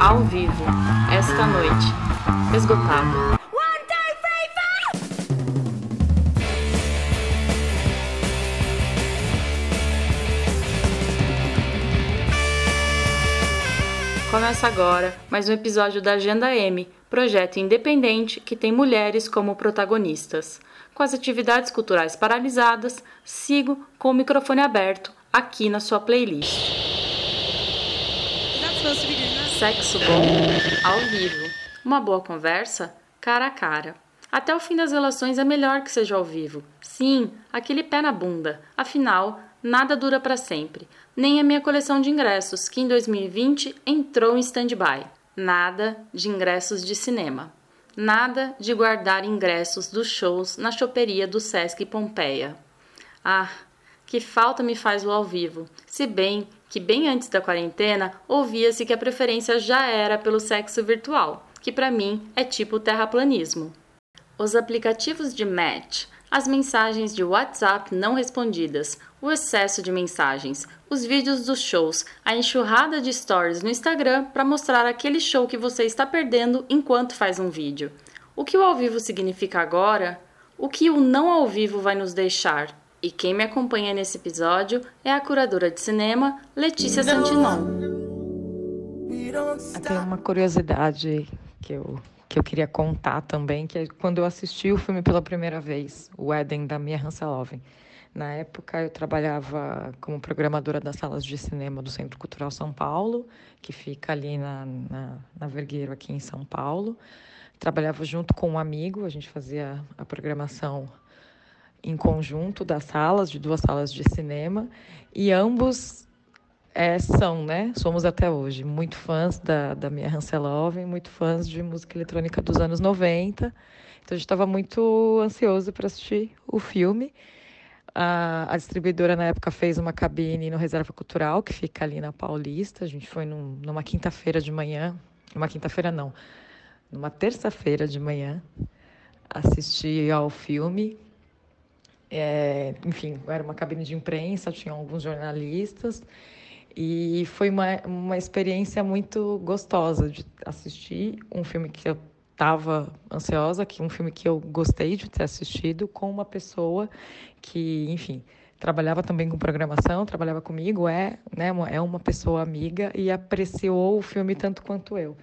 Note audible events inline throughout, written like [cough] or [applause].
Ao vivo, esta noite, esgotado. Começa agora mais um episódio da Agenda M, projeto independente que tem mulheres como protagonistas. Com as atividades culturais paralisadas, sigo com o microfone aberto aqui na sua playlist. Sexo bom, ao vivo. Uma boa conversa, cara a cara. Até o fim das relações é melhor que seja ao vivo. Sim, aquele pé na bunda. Afinal, nada dura para sempre. Nem a minha coleção de ingressos, que em 2020 entrou em stand-by. Nada de ingressos de cinema. Nada de guardar ingressos dos shows na choperia do Sesc Pompeia. Ah, que falta me faz o ao vivo. Se bem que bem antes da quarentena ouvia-se que a preferência já era pelo sexo virtual, que para mim é tipo terraplanismo. Os aplicativos de match, as mensagens de WhatsApp não respondidas, o excesso de mensagens, os vídeos dos shows, a enxurrada de stories no Instagram para mostrar aquele show que você está perdendo enquanto faz um vídeo. O que o ao vivo significa agora? O que o não ao vivo vai nos deixar? E quem me acompanha nesse episódio é a curadora de cinema Letícia Santinon. Tem uma curiosidade que eu que eu queria contar também, que é quando eu assisti o filme pela primeira vez, o Eden, da Mia Hanseloven. Na época, eu trabalhava como programadora das salas de cinema do Centro Cultural São Paulo, que fica ali na, na, na Vergueiro, aqui em São Paulo. Trabalhava junto com um amigo, a gente fazia a programação em conjunto das salas, de duas salas de cinema, e ambos é, são, né? Somos até hoje muito fãs da, da Mia Hanseloven, muito fãs de música eletrônica dos anos 90. Então a gente estava muito ansioso para assistir o filme. A, a, distribuidora na época fez uma cabine no Reserva Cultural, que fica ali na Paulista. A gente foi num, numa quinta-feira de manhã, uma quinta-feira não, numa terça-feira de manhã, assistir ao filme. É, enfim, era uma cabine de imprensa, tinha alguns jornalistas. E foi uma, uma experiência muito gostosa de assistir um filme que eu estava ansiosa, que um filme que eu gostei de ter assistido com uma pessoa que, enfim, trabalhava também com programação, trabalhava comigo, é, né, é uma pessoa amiga e apreciou o filme tanto quanto eu.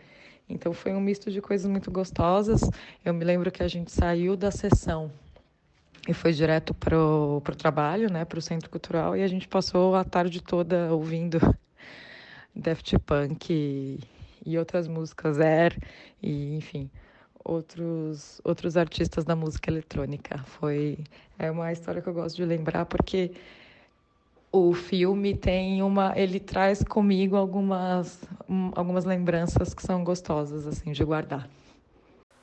Então foi um misto de coisas muito gostosas. Eu me lembro que a gente saiu da sessão e foi direto para o trabalho, né, para o Centro Cultural, e a gente passou a tarde toda ouvindo [laughs] Daft Punk e, e outras músicas, Air, e enfim, outros, outros artistas da música eletrônica. Foi é uma história que eu gosto de lembrar porque o filme tem uma ele traz comigo algumas algumas lembranças que são gostosas assim de guardar.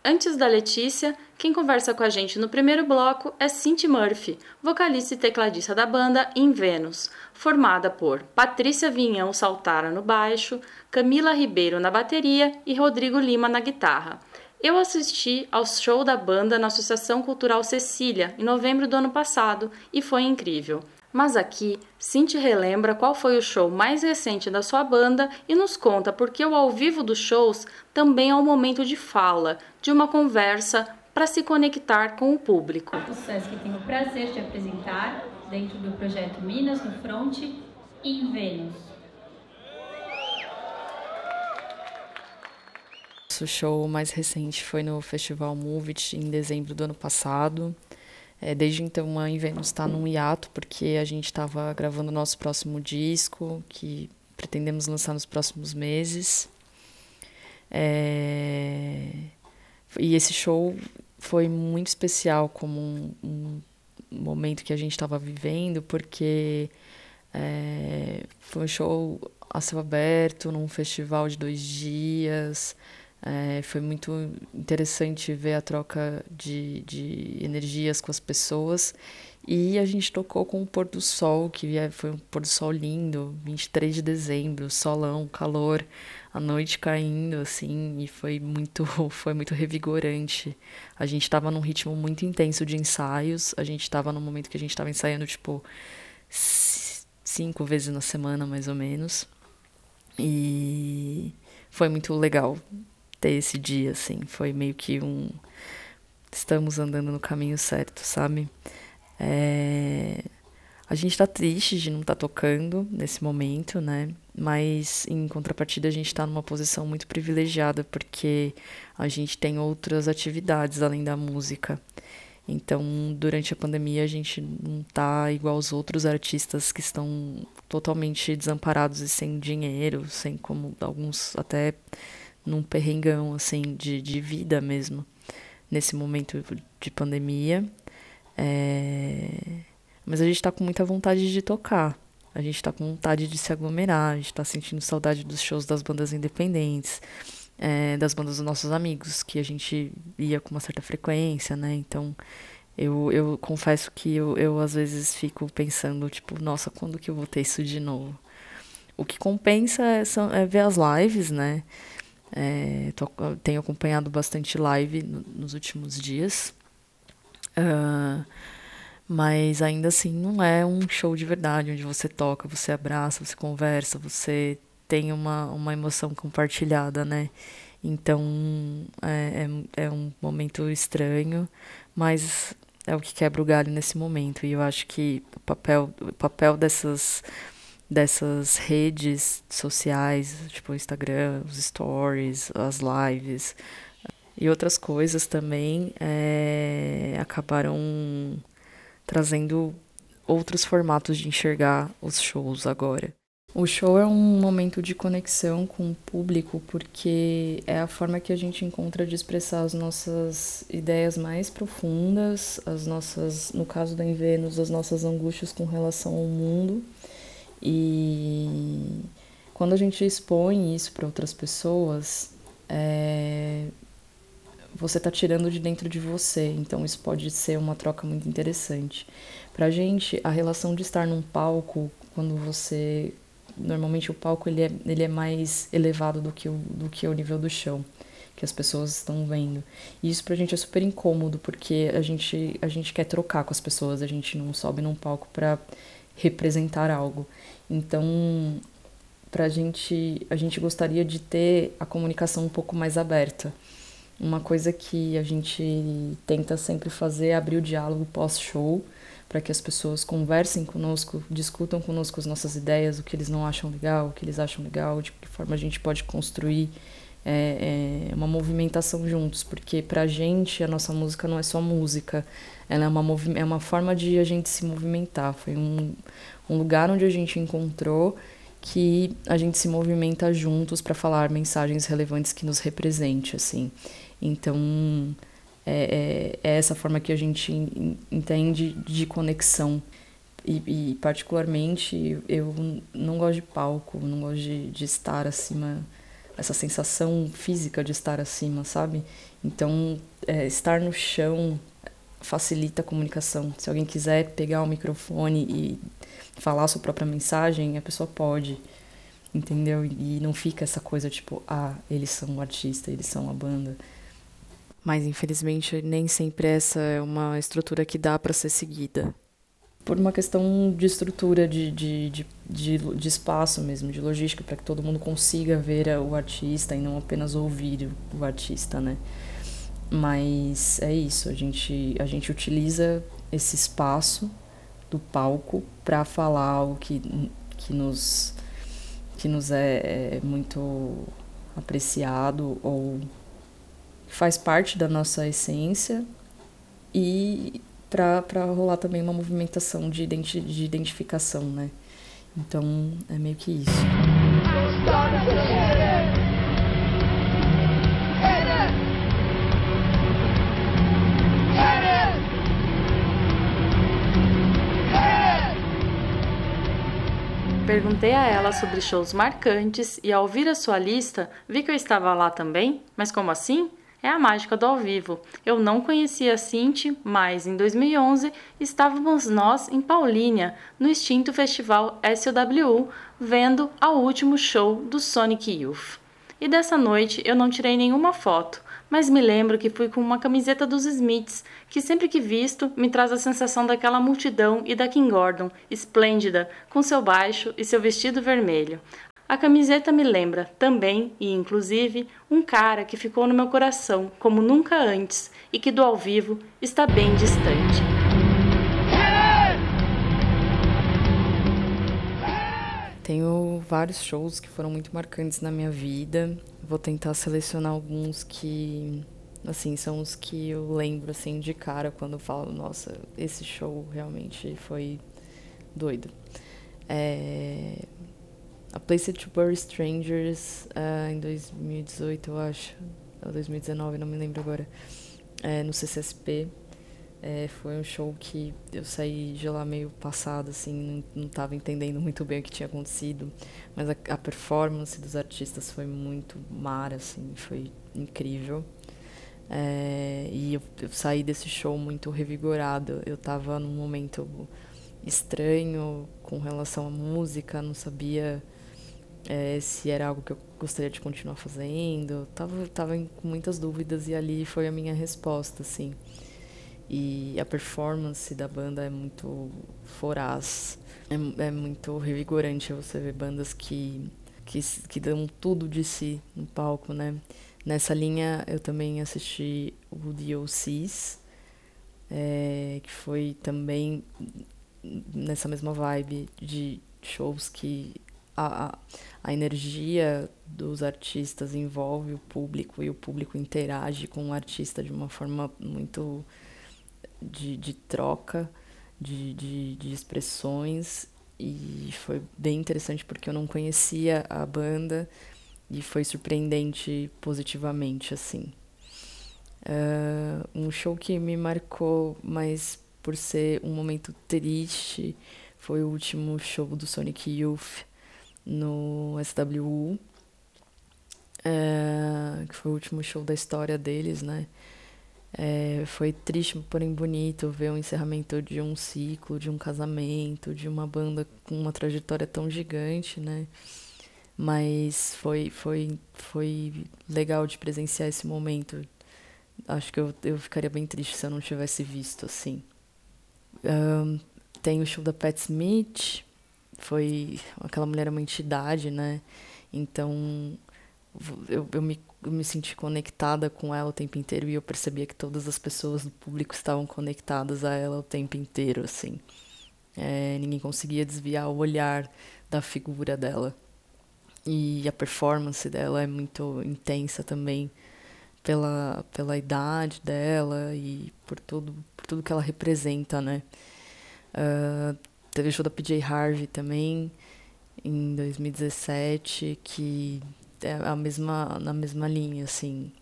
Antes da Letícia, quem conversa com a gente no primeiro bloco é Cindy Murphy, vocalista e tecladista da banda In Venus, formada por Patrícia Vinhão Saltara no baixo, Camila Ribeiro na bateria e Rodrigo Lima na guitarra. Eu assisti ao show da banda na Associação Cultural Cecília em novembro do ano passado e foi incrível. Mas aqui, Cinti relembra qual foi o show mais recente da sua banda e nos conta porque o ao vivo dos shows também é um momento de fala, de uma conversa para se conectar com o público. O SESC tem o prazer de apresentar, dentro do projeto Minas no Front, em Vênus. O show mais recente foi no Festival Movit em dezembro do ano passado. É, desde então, a Invenus está num hiato, porque a gente estava gravando o nosso próximo disco, que pretendemos lançar nos próximos meses. É... E esse show foi muito especial como um, um momento que a gente estava vivendo, porque é... foi um show a céu aberto, num festival de dois dias. É, foi muito interessante ver a troca de, de energias com as pessoas. E a gente tocou com o pôr do sol, que foi um pôr do sol lindo, 23 de dezembro, solão, calor, a noite caindo, assim, e foi muito, [laughs] foi muito revigorante. A gente estava num ritmo muito intenso de ensaios, a gente estava num momento que a gente estava ensaiando, tipo, cinco vezes na semana, mais ou menos. E foi muito legal ter esse dia, assim. Foi meio que um. Estamos andando no caminho certo, sabe? É... A gente tá triste de não estar tá tocando nesse momento, né? Mas em contrapartida a gente está numa posição muito privilegiada porque a gente tem outras atividades além da música. Então, durante a pandemia, a gente não tá igual os outros artistas que estão totalmente desamparados e sem dinheiro, sem como alguns até num perrengão assim de, de vida mesmo nesse momento de pandemia. É... Mas a gente está com muita vontade de tocar. A gente está com vontade de se aglomerar, a gente está sentindo saudade dos shows das bandas independentes, é, das bandas dos nossos amigos, que a gente ia com uma certa frequência, né? Então, eu, eu confesso que eu, eu às vezes fico pensando, tipo, nossa, quando que eu vou ter isso de novo? O que compensa é, são, é ver as lives, né? É, tô, tenho acompanhado bastante live no, nos últimos dias. Uh, mas ainda assim não é um show de verdade, onde você toca, você abraça, você conversa, você tem uma, uma emoção compartilhada, né? Então é, é, é um momento estranho, mas é o que quebra o galho nesse momento. E eu acho que o papel, o papel dessas, dessas redes sociais, tipo o Instagram, os stories, as lives e outras coisas também, é, acabaram trazendo outros formatos de enxergar os shows agora. O show é um momento de conexão com o público porque é a forma que a gente encontra de expressar as nossas ideias mais profundas, as nossas, no caso da Invenus, as nossas angústias com relação ao mundo. E quando a gente expõe isso para outras pessoas, é, você está tirando de dentro de você. Então isso pode ser uma troca muito interessante. Pra gente, a relação de estar num palco, quando você normalmente o palco ele é, ele é mais elevado do que, o, do que o nível do chão que as pessoas estão vendo. E isso pra gente é super incômodo, porque a gente, a gente quer trocar com as pessoas, a gente não sobe num palco para representar algo. Então, pra gente, a gente gostaria de ter a comunicação um pouco mais aberta. Uma coisa que a gente tenta sempre fazer é abrir o diálogo pós-show, para que as pessoas conversem conosco, discutam conosco as nossas ideias, o que eles não acham legal, o que eles acham legal, de que forma a gente pode construir é, é uma movimentação juntos, porque para a gente a nossa música não é só música, ela é uma, é uma forma de a gente se movimentar. Foi um, um lugar onde a gente encontrou que a gente se movimenta juntos para falar mensagens relevantes que nos represente, assim. Então, é, é, é, essa forma que a gente entende de conexão. E, e, particularmente, eu não gosto de palco, não gosto de, de estar acima, essa sensação física de estar acima, sabe? Então, é, estar no chão facilita a comunicação. Se alguém quiser pegar o microfone e falar a sua própria mensagem, a pessoa pode, entendeu? E não fica essa coisa tipo, ah, eles são o artista, eles são a banda. Mas infelizmente nem sempre essa é uma estrutura que dá para ser seguida. Por uma questão de estrutura, de, de, de, de, de espaço mesmo, de logística, para que todo mundo consiga ver o artista e não apenas ouvir o artista, né? Mas é isso, a gente, a gente utiliza esse espaço do palco para falar algo que, que nos, que nos é, é muito apreciado ou faz parte da nossa essência e para rolar também uma movimentação de, identi de identificação, né? Então é meio que isso. Perguntei a ela sobre shows marcantes e ao ouvir a sua lista, vi que eu estava lá também. Mas como assim? é a mágica do ao vivo. Eu não conhecia a Cinti, mas em 2011 estávamos nós em Paulínia, no extinto festival SOWU, vendo ao último show do Sonic Youth. E dessa noite eu não tirei nenhuma foto, mas me lembro que fui com uma camiseta dos Smiths, que sempre que visto me traz a sensação daquela multidão e da Kim Gordon, esplêndida, com seu baixo e seu vestido vermelho. A camiseta me lembra também e inclusive um cara que ficou no meu coração como nunca antes e que do ao vivo está bem distante. Vários shows que foram muito marcantes na minha vida. Vou tentar selecionar alguns que, assim, são os que eu lembro, assim, de cara quando falo, nossa, esse show realmente foi doido. É... A Place to Bury Strangers, uh, em 2018, eu acho, ou 2019, não me lembro agora, é, no CCSP. É, foi um show que eu saí de lá meio passado, assim, não estava entendendo muito bem o que tinha acontecido, mas a, a performance dos artistas foi muito mara, assim, foi incrível. É, e eu, eu, saí desse show muito revigorado. Eu estava num momento estranho com relação à música, não sabia é, se era algo que eu gostaria de continuar fazendo. Tava, tava com muitas dúvidas e ali foi a minha resposta, assim. E a performance da banda é muito foraz. É, é muito revigorante você ver bandas que, que, que dão tudo de si no palco, né? Nessa linha eu também assisti o DOCs, é, que foi também nessa mesma vibe de shows que a, a energia dos artistas envolve o público e o público interage com o artista de uma forma muito de, de troca de, de, de expressões. E foi bem interessante porque eu não conhecia a banda e foi surpreendente positivamente assim. Uh, um show que me marcou mas por ser um momento triste foi o último show do Sonic Youth no SWU uh, que foi o último show da história deles né é, foi triste, porém bonito ver o encerramento de um ciclo, de um casamento, de uma banda com uma trajetória tão gigante, né? Mas foi, foi, foi legal de presenciar esse momento. Acho que eu, eu ficaria bem triste se eu não tivesse visto, assim. Um, tem o show da Pat Smith, foi... Aquela mulher é uma entidade, né? Então, eu, eu me eu me senti conectada com ela o tempo inteiro e eu percebia que todas as pessoas do público estavam conectadas a ela o tempo inteiro, assim. É, ninguém conseguia desviar o olhar da figura dela. E a performance dela é muito intensa também pela, pela idade dela e por tudo, por tudo que ela representa, né? Uh, teve show da PJ Harvey também, em 2017, que é a mesma, na mesma linha, assim,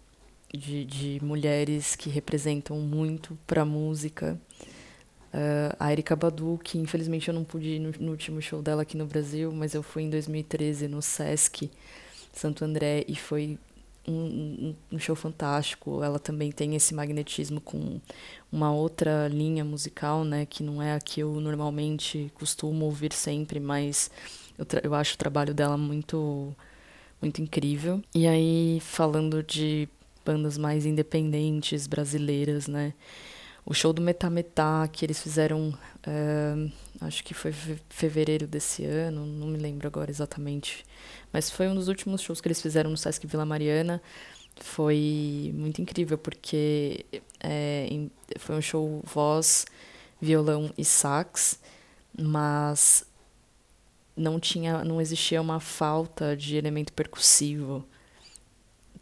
de, de mulheres que representam muito para a música. Uh, a Erika Badu, que infelizmente eu não pude ir no, no, último show dela aqui no Brasil, mas eu fui em 2013 no Sesc Santo André e foi um, um, um, show fantástico. Ela também tem esse magnetismo com uma outra linha musical, né, que não é a que eu normalmente costumo ouvir sempre, mas eu, eu acho o trabalho dela muito muito incrível. E aí, falando de bandas mais independentes brasileiras, né? O show do Metametá, que eles fizeram, é, acho que foi fevereiro desse ano, não me lembro agora exatamente, mas foi um dos últimos shows que eles fizeram no Sesc Vila Mariana. Foi muito incrível, porque é, foi um show voz, violão e sax, mas não tinha, não existia uma falta de elemento percussivo.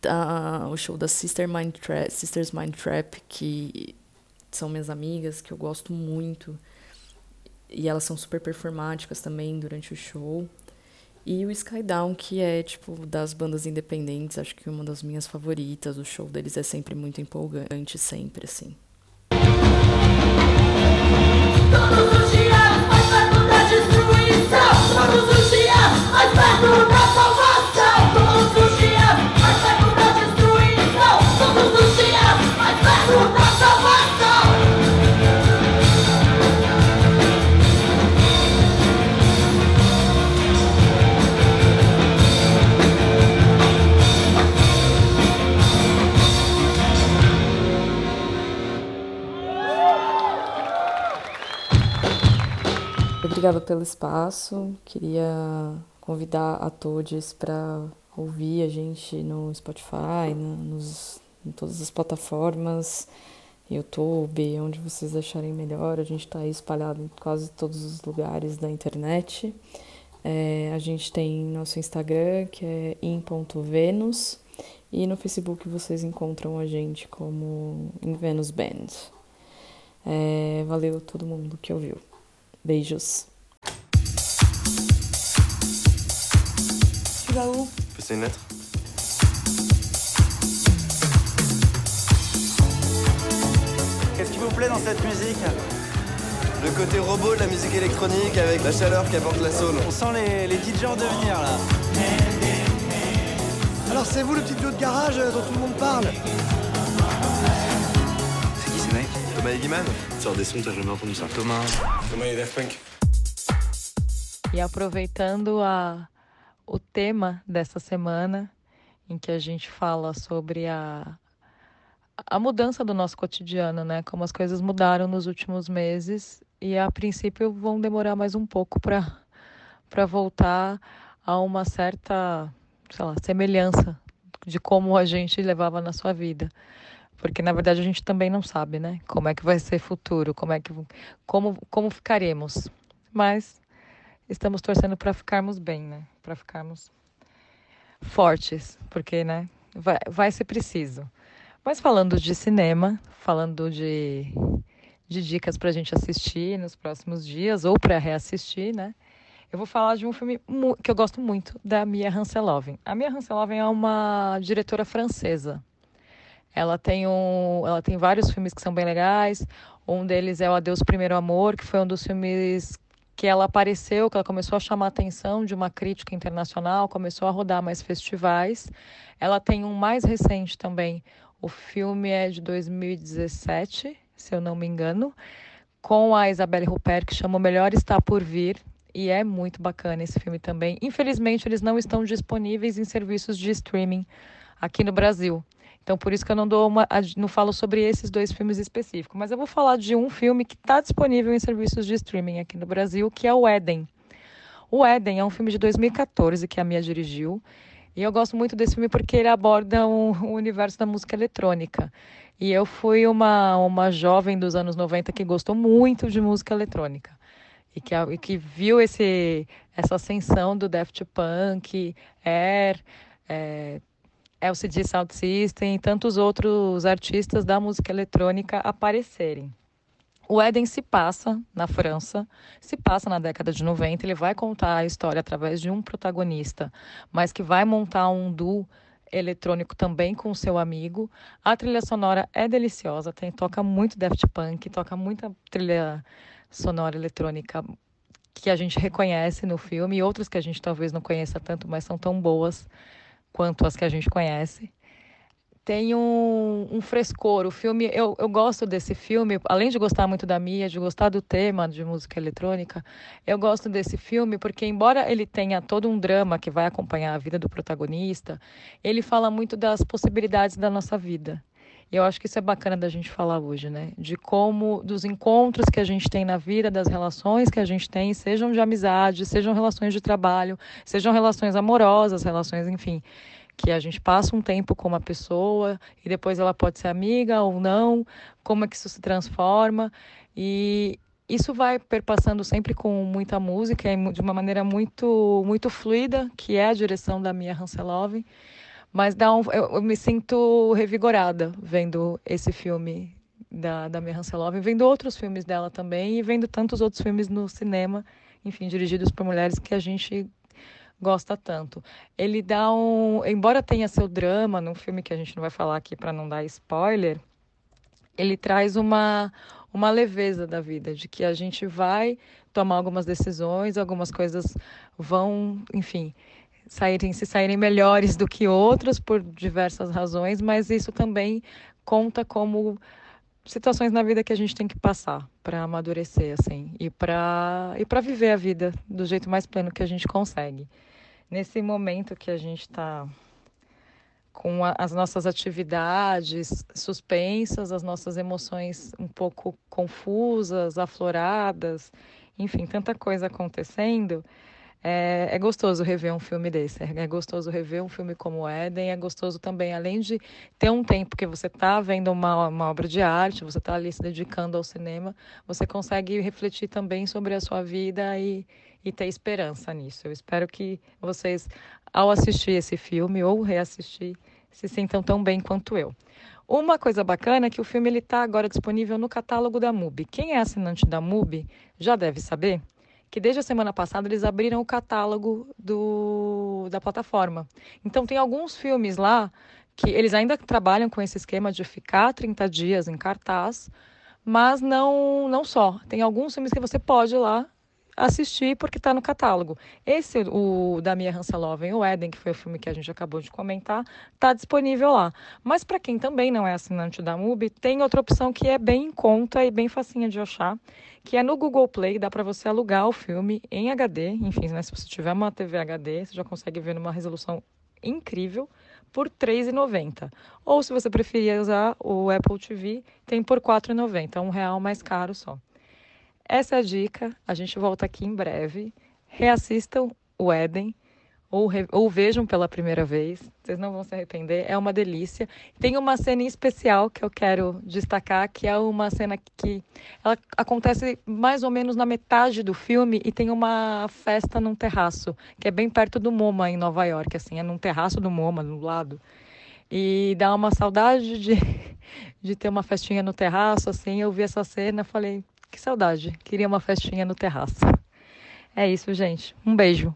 Ah, o show da Sister Mind Trap, Sisters Mind Trap, que são minhas amigas, que eu gosto muito. E elas são super performáticas também durante o show. E o Skydown, que é, tipo, das bandas independentes, acho que uma das minhas favoritas. O show deles é sempre muito empolgante, sempre, assim. Obrigada pelo espaço. Queria convidar a todos para ouvir a gente no Spotify, nos, em todas as plataformas, YouTube, onde vocês acharem melhor. A gente está espalhado em quase todos os lugares da internet. É, a gente tem nosso Instagram, que é in.venus, e no Facebook vocês encontram a gente como em Venus Band. É, valeu todo mundo que ouviu. Beijos. Tu vas où Passer une lettre. Qu'est-ce qui vous plaît dans cette musique Le côté robot de la musique électronique avec la chaleur qui apporte la soul. On sent les, les DJ en devenir là. Alors c'est vous le petit duo de garage dont tout le monde parle C'est qui ces mecs Thomas Egiman Sors des sons, t'as jamais entendu ça. Thomas. Thomas et Daft Punk. E aproveitando a, o tema dessa semana, em que a gente fala sobre a, a mudança do nosso cotidiano, né? Como as coisas mudaram nos últimos meses e a princípio vão demorar mais um pouco para para voltar a uma certa, sei lá, semelhança de como a gente levava na sua vida. Porque na verdade a gente também não sabe, né? Como é que vai ser futuro, como é que como como ficaremos. Mas estamos torcendo para ficarmos bem, né? Para ficarmos fortes, porque, né, vai, vai ser preciso. Mas falando de cinema, falando de, de dicas para a gente assistir nos próximos dias ou para reassistir, né? Eu vou falar de um filme que eu gosto muito, da Mia Hanseloven. A Mia Hanseloven é uma diretora francesa. Ela tem, um, ela tem vários filmes que são bem legais. Um deles é O Adeus Primeiro Amor, que foi um dos filmes que ela apareceu, que ela começou a chamar a atenção de uma crítica internacional, começou a rodar mais festivais. Ela tem um mais recente também, o filme é de 2017, se eu não me engano, com a Isabelle Rupert, que chama O Melhor Está Por Vir, e é muito bacana esse filme também. Infelizmente, eles não estão disponíveis em serviços de streaming aqui no Brasil. Então, por isso que eu não dou uma, não falo sobre esses dois filmes específicos, mas eu vou falar de um filme que está disponível em serviços de streaming aqui no Brasil, que é o Éden. O Éden é um filme de 2014 que a Mia dirigiu. E eu gosto muito desse filme porque ele aborda o universo da música eletrônica. E eu fui uma, uma jovem dos anos 90 que gostou muito de música eletrônica. E que, e que viu esse, essa ascensão do Daft Punk, Air, é, LCD Sound System e tantos outros artistas da música eletrônica aparecerem. O Éden se passa na França, se passa na década de 90, ele vai contar a história através de um protagonista, mas que vai montar um duo eletrônico também com seu amigo. A trilha sonora é deliciosa, tem toca muito Daft Punk, toca muita trilha sonora eletrônica que a gente reconhece no filme e outras que a gente talvez não conheça tanto, mas são tão boas quanto as que a gente conhece. Tem um, um frescor. O filme, eu, eu gosto desse filme, além de gostar muito da Mia, de gostar do tema de música eletrônica, eu gosto desse filme porque, embora ele tenha todo um drama que vai acompanhar a vida do protagonista, ele fala muito das possibilidades da nossa vida. E eu acho que isso é bacana da gente falar hoje, né? De como, dos encontros que a gente tem na vida, das relações que a gente tem, sejam de amizade, sejam relações de trabalho, sejam relações amorosas, relações, enfim, que a gente passa um tempo com uma pessoa e depois ela pode ser amiga ou não, como é que isso se transforma. E isso vai perpassando sempre com muita música, de uma maneira muito, muito fluida, que é a direção da Mia Hanseloven. Mas dá um, eu, eu, me sinto revigorada vendo esse filme da, da Mia Hanselov, vendo outros filmes dela também e vendo tantos outros filmes no cinema, enfim, dirigidos por mulheres que a gente gosta tanto. Ele dá um, embora tenha seu drama num filme que a gente não vai falar aqui para não dar spoiler, ele traz uma uma leveza da vida, de que a gente vai tomar algumas decisões, algumas coisas vão, enfim, saírem, se saírem melhores do que outros por diversas razões, mas isso também conta como situações na vida que a gente tem que passar para amadurecer assim e para e para viver a vida do jeito mais pleno que a gente consegue. Nesse momento que a gente está com a, as nossas atividades suspensas, as nossas emoções um pouco confusas, afloradas, enfim, tanta coisa acontecendo, é, é, gostoso rever um filme desse. É, gostoso rever um filme como Éden. É gostoso também, além de ter um tempo que você está vendo uma, uma obra de arte, você está ali se dedicando ao cinema, você consegue refletir também sobre a sua vida e, e ter esperança nisso. Eu espero que vocês, ao assistir esse filme ou reassistir, se sintam tão bem quanto eu. Uma coisa bacana é que o filme está agora disponível no catálogo da MUBI. Quem é assinante da MUBI já deve saber que desde a semana passada eles abriram o catálogo do, da plataforma. Então tem alguns filmes lá que eles ainda trabalham com esse esquema de ficar 30 dias em cartaz, mas não não só. Tem alguns filmes que você pode ir lá assistir porque está no catálogo. Esse, o da Mia Hanseloven, o Eden, que foi o filme que a gente acabou de comentar, está disponível lá. Mas para quem também não é assinante da MUBI, tem outra opção que é bem em conta e bem facinha de achar, que é no Google Play, dá para você alugar o filme em HD, enfim, né, se você tiver uma TV HD, você já consegue ver numa resolução incrível por R$ 3,90. Ou se você preferir usar o Apple TV, tem por R$ 4,90, um real mais caro só. Essa é a dica. A gente volta aqui em breve. Reassistam o Éden ou, re, ou vejam pela primeira vez. Vocês não vão se arrepender. É uma delícia. Tem uma cena especial que eu quero destacar, que é uma cena que ela acontece mais ou menos na metade do filme e tem uma festa num terraço, que é bem perto do MoMA em Nova York, assim, é num terraço do MoMA, do lado. E dá uma saudade de, [laughs] de ter uma festinha no terraço, assim. Eu vi essa cena, falei, que saudade. Queria uma festinha no terraço. É isso, gente. Um beijo.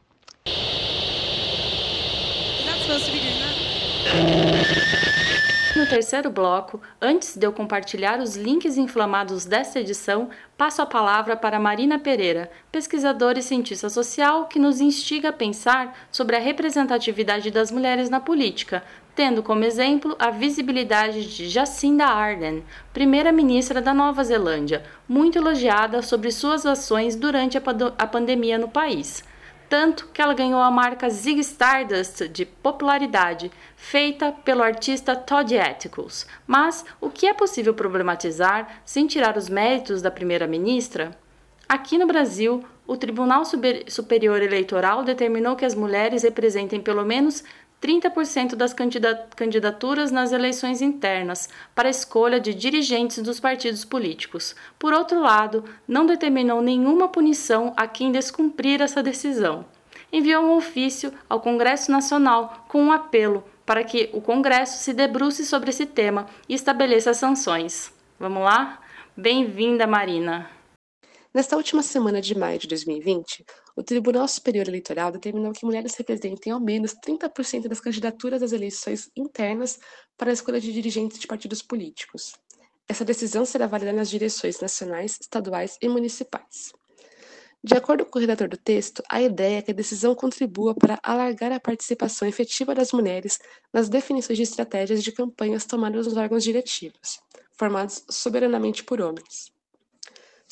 No terceiro bloco, antes de eu compartilhar os links inflamados desta edição, passo a palavra para Marina Pereira, pesquisadora e cientista social que nos instiga a pensar sobre a representatividade das mulheres na política, tendo como exemplo a visibilidade de Jacinda Ardern, primeira-ministra da Nova Zelândia, muito elogiada sobre suas ações durante a, pandemia no país. Tanto que ela ganhou a marca Zig Stardust de popularidade, feita pelo artista Todd Ethicals. Mas o que é possível problematizar sem tirar os méritos da primeira-ministra? Aqui no Brasil, o Tribunal Superior Eleitoral determinou que as mulheres representem pelo menos 30% das candidaturas nas eleições internas para escolha de dirigentes dos partidos políticos. Por outro lado, não determinou nenhuma punição a quem descumprir essa decisão. Enviou um ofício ao Congresso Nacional com um apelo para que o Congresso se debruce sobre esse tema e estabeleça sanções. Vamos lá? Bem-vinda, Marina! Nesta última semana de maio de 2020, o Tribunal Superior Eleitoral determinou que mulheres representem ao menos 30% das candidaturas às eleições internas para a escolha de dirigentes de partidos políticos. Essa decisão será válida nas direções nacionais, estaduais e municipais. De acordo com o redator do texto, a ideia é que a decisão contribua para alargar a participação efetiva das mulheres nas definições de estratégias de campanhas tomadas nos órgãos diretivos, formados soberanamente por homens.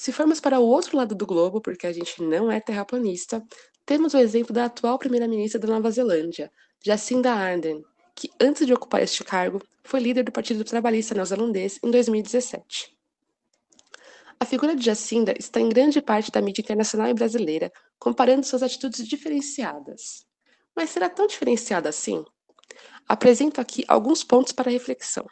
Se formos para o outro lado do globo, porque a gente não é terraplanista, temos o exemplo da atual primeira-ministra da Nova Zelândia, Jacinda Ardern, que antes de ocupar este cargo, foi líder do Partido Trabalhista Neozelandês em 2017. A figura de Jacinda está em grande parte da mídia internacional e brasileira, comparando suas atitudes diferenciadas. Mas será tão diferenciada assim? Apresento aqui alguns pontos para reflexão.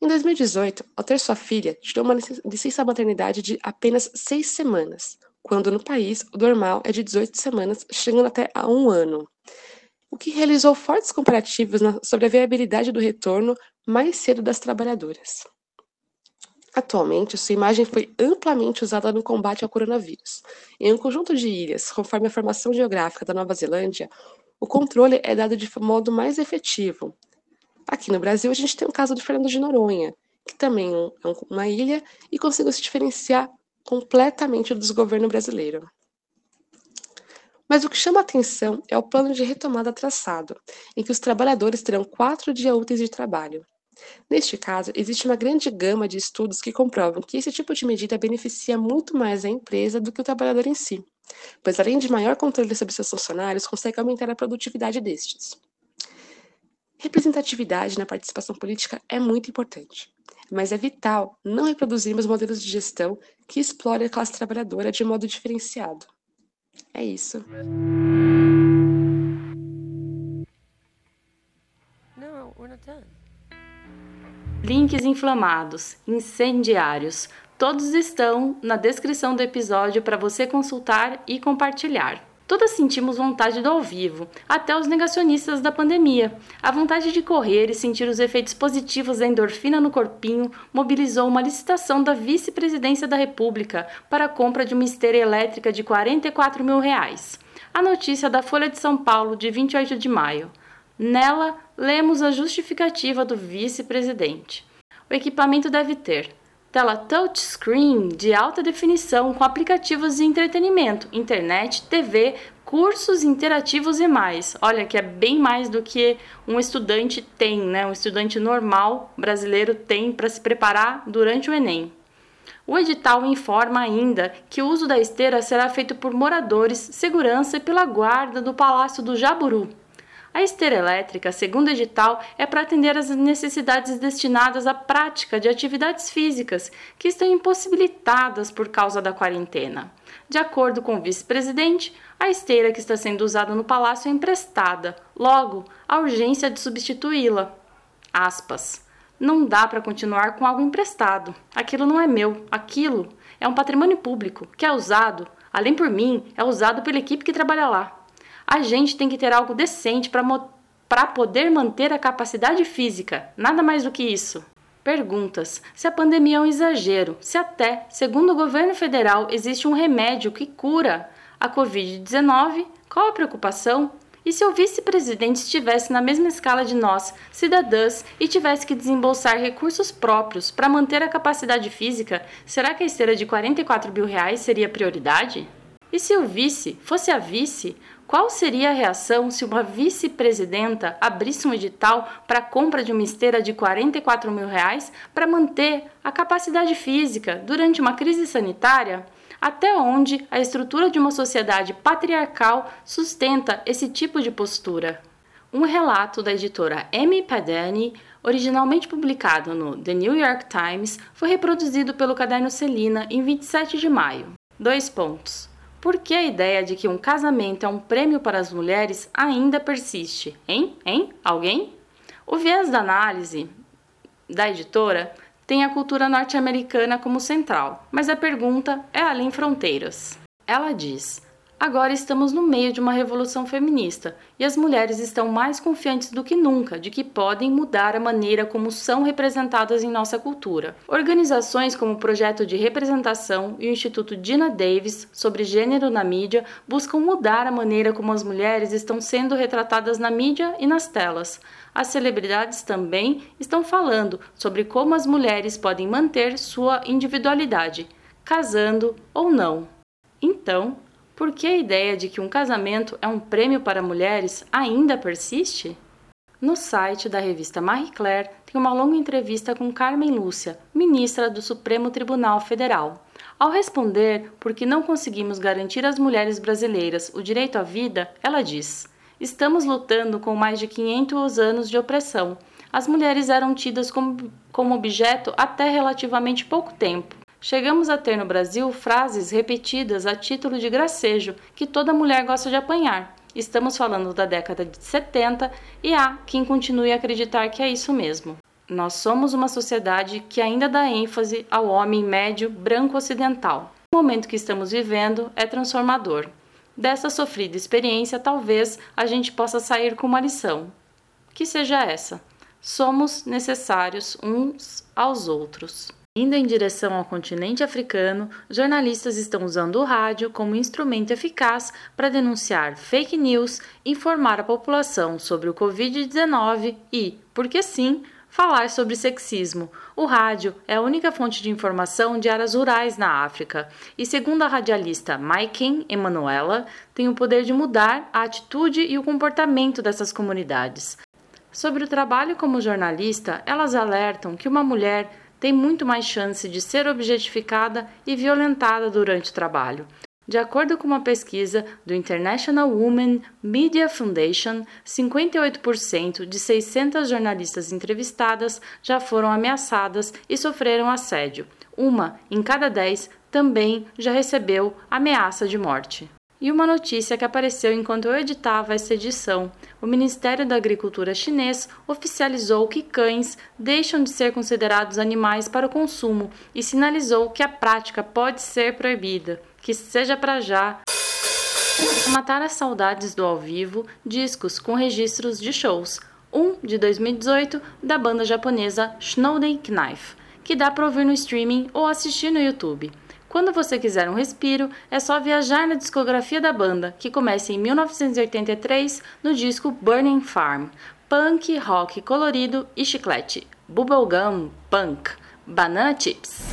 Em 2018, ao ter sua filha, tirou uma licença maternidade de apenas seis semanas, quando no país o normal é de 18 semanas, chegando até a um ano. O que realizou fortes comparativos sobre a viabilidade do retorno mais cedo das trabalhadoras. Atualmente, sua imagem foi amplamente usada no combate ao coronavírus. Em um conjunto de ilhas, conforme a formação geográfica da Nova Zelândia, o controle é dado de modo mais efetivo, Aqui no Brasil, a gente tem o caso do Fernando de Noronha, que também é uma ilha e conseguiu se diferenciar completamente do desgoverno brasileiro. Mas o que chama atenção é o plano de retomada traçado, em que os trabalhadores terão quatro dias úteis de trabalho. Neste caso, existe uma grande gama de estudos que comprovam que esse tipo de medida beneficia muito mais a empresa do que o trabalhador em si, pois além de maior controle sobre seus funcionários, consegue aumentar a produtividade destes. Representatividade na participação política é muito importante, mas é vital não reproduzirmos modelos de gestão que explorem a classe trabalhadora de modo diferenciado. É isso. Links inflamados, incendiários, todos estão na descrição do episódio para você consultar e compartilhar. Todas sentimos vontade do ao vivo, até os negacionistas da pandemia. A vontade de correr e sentir os efeitos positivos da endorfina no corpinho mobilizou uma licitação da vice-presidência da República para a compra de uma esteira elétrica de 44 mil reais. A notícia da Folha de São Paulo, de 28 de maio. Nela, lemos a justificativa do vice-presidente. O equipamento deve ter tela touchscreen de alta definição com aplicativos de entretenimento, internet, TV, cursos interativos e mais. Olha que é bem mais do que um estudante tem, né? Um estudante normal brasileiro tem para se preparar durante o ENEM. O edital informa ainda que o uso da esteira será feito por moradores, segurança e pela guarda do Palácio do Jaburu. A esteira elétrica, segundo edital, é para atender às necessidades destinadas à prática de atividades físicas que estão impossibilitadas por causa da quarentena. De acordo com o vice-presidente, a esteira que está sendo usada no palácio é emprestada, logo, a urgência de substituí-la. Aspas. Não dá para continuar com algo emprestado. Aquilo não é meu, aquilo é um patrimônio público que é usado, além por mim, é usado pela equipe que trabalha lá a gente tem que ter algo decente para poder manter a capacidade física, nada mais do que isso. Perguntas: se a pandemia é um exagero, se até, segundo o governo federal, existe um remédio que cura a Covid-19, qual a preocupação? E se o vice-presidente estivesse na mesma escala de nós, cidadãs, e tivesse que desembolsar recursos próprios para manter a capacidade física, será que a esteira de 44 mil reais seria prioridade? E se o vice fosse a vice, qual seria a reação se uma vice-presidenta abrisse um edital para a compra de uma esteira de 44 mil reais para manter a capacidade física durante uma crise sanitária? Até onde a estrutura de uma sociedade patriarcal sustenta esse tipo de postura? Um relato da editora Amy Padani, originalmente publicado no The New York Times, foi reproduzido pelo caderno Celina em 27 de maio. Dois pontos. Por que a ideia de que um casamento é um prêmio para as mulheres ainda persiste? Hein? Hein? Alguém? O viés da análise da editora tem a cultura norte-americana como central, mas a pergunta é além fronteiras. Ela diz: Agora estamos no meio de uma revolução feminista e as mulheres estão mais confiantes do que nunca de que podem mudar a maneira como são representadas em nossa cultura. Organizações como o Projeto de Representação e o Instituto Dina Davis sobre Gênero na Mídia buscam mudar a maneira como as mulheres estão sendo retratadas na mídia e nas telas. As celebridades também estão falando sobre como as mulheres podem manter sua individualidade, casando ou não. Então, por que a ideia de que um casamento é um prêmio para mulheres ainda persiste? No site da revista Marie Claire tem uma longa entrevista com Carmen Lúcia, ministra do Supremo Tribunal Federal. Ao responder por que não conseguimos garantir às mulheres brasileiras o direito à vida, ela diz: Estamos lutando com mais de 500 anos de opressão. As mulheres eram tidas como, como objeto até relativamente pouco tempo. Chegamos a ter no Brasil frases repetidas a título de gracejo que toda mulher gosta de apanhar. Estamos falando da década de 70 e há quem continue a acreditar que é isso mesmo. Nós somos uma sociedade que ainda dá ênfase ao homem médio branco ocidental. O momento que estamos vivendo é transformador. Dessa sofrida experiência, talvez a gente possa sair com uma lição. Que seja essa: somos necessários uns aos outros. Indo em direção ao continente africano, jornalistas estão usando o rádio como instrumento eficaz para denunciar fake news, informar a população sobre o Covid-19 e, porque sim, falar sobre sexismo. O rádio é a única fonte de informação de áreas rurais na África e, segundo a radialista Maiken Emanuela, tem o poder de mudar a atitude e o comportamento dessas comunidades. Sobre o trabalho como jornalista, elas alertam que uma mulher tem muito mais chance de ser objetificada e violentada durante o trabalho. De acordo com uma pesquisa do International Women Media Foundation, 58% de 600 jornalistas entrevistadas já foram ameaçadas e sofreram assédio. Uma em cada dez também já recebeu ameaça de morte. E uma notícia que apareceu enquanto eu editava essa edição: o Ministério da Agricultura chinês oficializou que cães deixam de ser considerados animais para o consumo e sinalizou que a prática pode ser proibida, que seja para já. Matar as saudades do ao vivo, discos com registros de shows. Um de 2018 da banda japonesa Snowden Knife, que dá para ouvir no streaming ou assistir no YouTube. Quando você quiser um respiro, é só viajar na discografia da banda, que começa em 1983 no disco Burning Farm, punk, rock colorido e chiclete, bubblegum, punk, banana chips.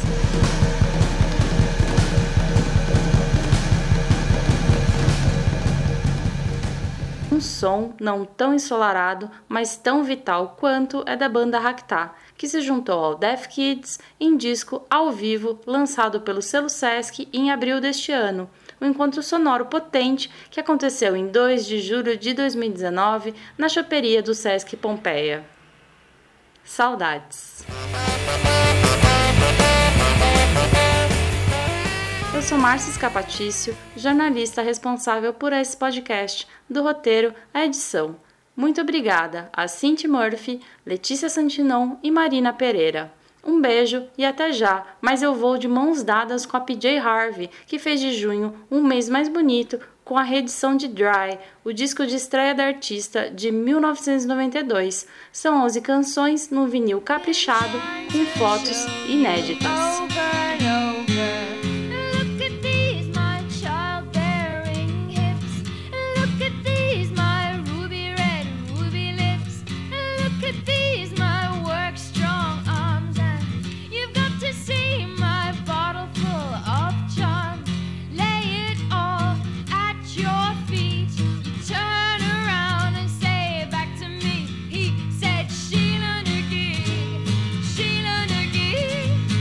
Um som não tão ensolarado, mas tão vital quanto é da banda Racta, que se juntou ao Death Kids em disco ao vivo lançado pelo selo Sesc em abril deste ano. Um encontro sonoro potente que aconteceu em 2 de julho de 2019 na choperia do Sesc Pompeia. Saudades. Eu sou Márcia Escapatício, jornalista responsável por esse podcast, do roteiro à edição. Muito obrigada a Cinti Murphy, Letícia Santinon e Marina Pereira. Um beijo e até já, mas eu vou de mãos dadas com a PJ Harvey, que fez de junho um mês mais bonito com a reedição de Dry, o disco de estreia da artista de 1992. São 11 canções num vinil caprichado com fotos inéditas.